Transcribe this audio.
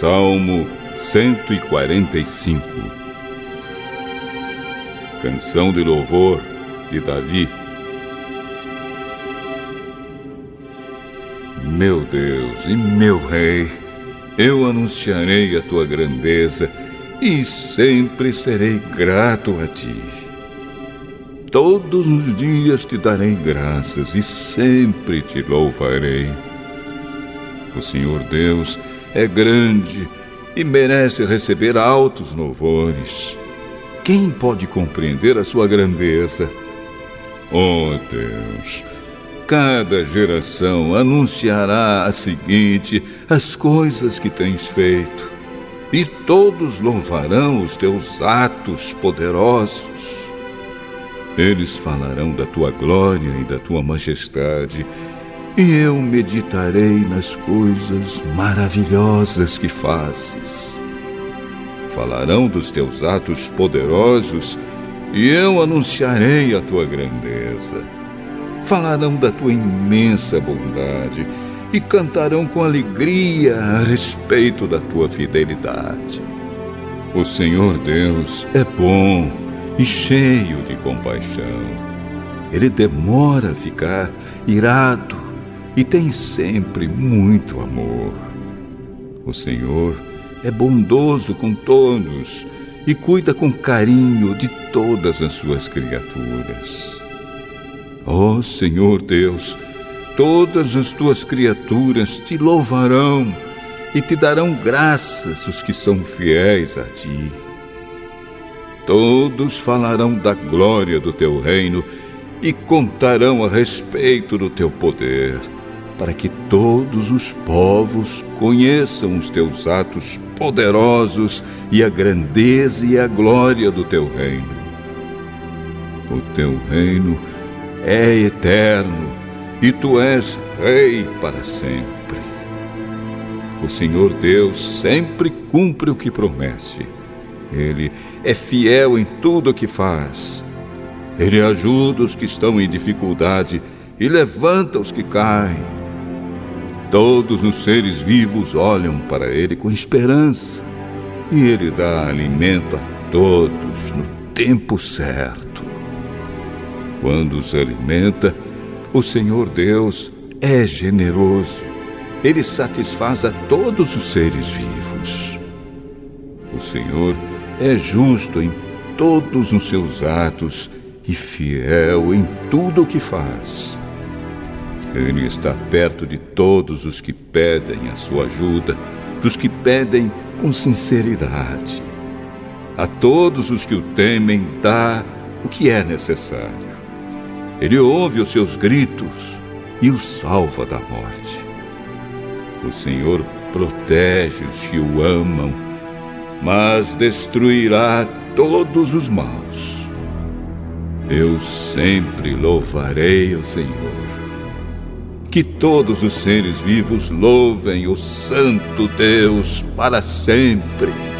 Salmo 145 Canção de louvor de Davi. Meu Deus e meu Rei, eu anunciarei a tua grandeza e sempre serei grato a ti. Todos os dias te darei graças e sempre te louvarei. O Senhor Deus é grande e merece receber altos louvores. Quem pode compreender a sua grandeza? Oh Deus, cada geração anunciará a seguinte as coisas que tens feito, e todos louvarão os teus atos poderosos. Eles falarão da tua glória e da tua majestade, e eu meditarei nas coisas maravilhosas que fazes. Falarão dos teus atos poderosos, e eu anunciarei a tua grandeza. Falarão da tua imensa bondade e cantarão com alegria a respeito da tua fidelidade. O Senhor Deus é bom e cheio de compaixão. Ele demora a ficar irado e tem sempre muito amor. O Senhor é bondoso com todos e cuida com carinho de todas as suas criaturas. Ó oh, Senhor Deus, todas as tuas criaturas te louvarão e te darão graças os que são fiéis a ti. Todos falarão da glória do teu reino e contarão a respeito do teu poder, para que todos os povos conheçam os teus atos poderosos e a grandeza e a glória do teu reino. O teu reino é eterno e tu és rei para sempre. O Senhor Deus sempre cumpre o que promete. Ele é fiel em tudo o que faz. Ele ajuda os que estão em dificuldade e levanta os que caem. Todos os seres vivos olham para ele com esperança e ele dá alimento a todos no tempo certo. Quando os alimenta, o Senhor Deus é generoso. Ele satisfaz a todos os seres vivos. O Senhor é justo em todos os seus atos e fiel em tudo o que faz. Ele está perto de todos os que pedem a sua ajuda, dos que pedem com sinceridade. A todos os que o temem, dá o que é necessário. Ele ouve os seus gritos e os salva da morte. O Senhor protege os que o amam, mas destruirá todos os maus. Eu sempre louvarei o Senhor. Que todos os seres vivos louvem o Santo Deus para sempre.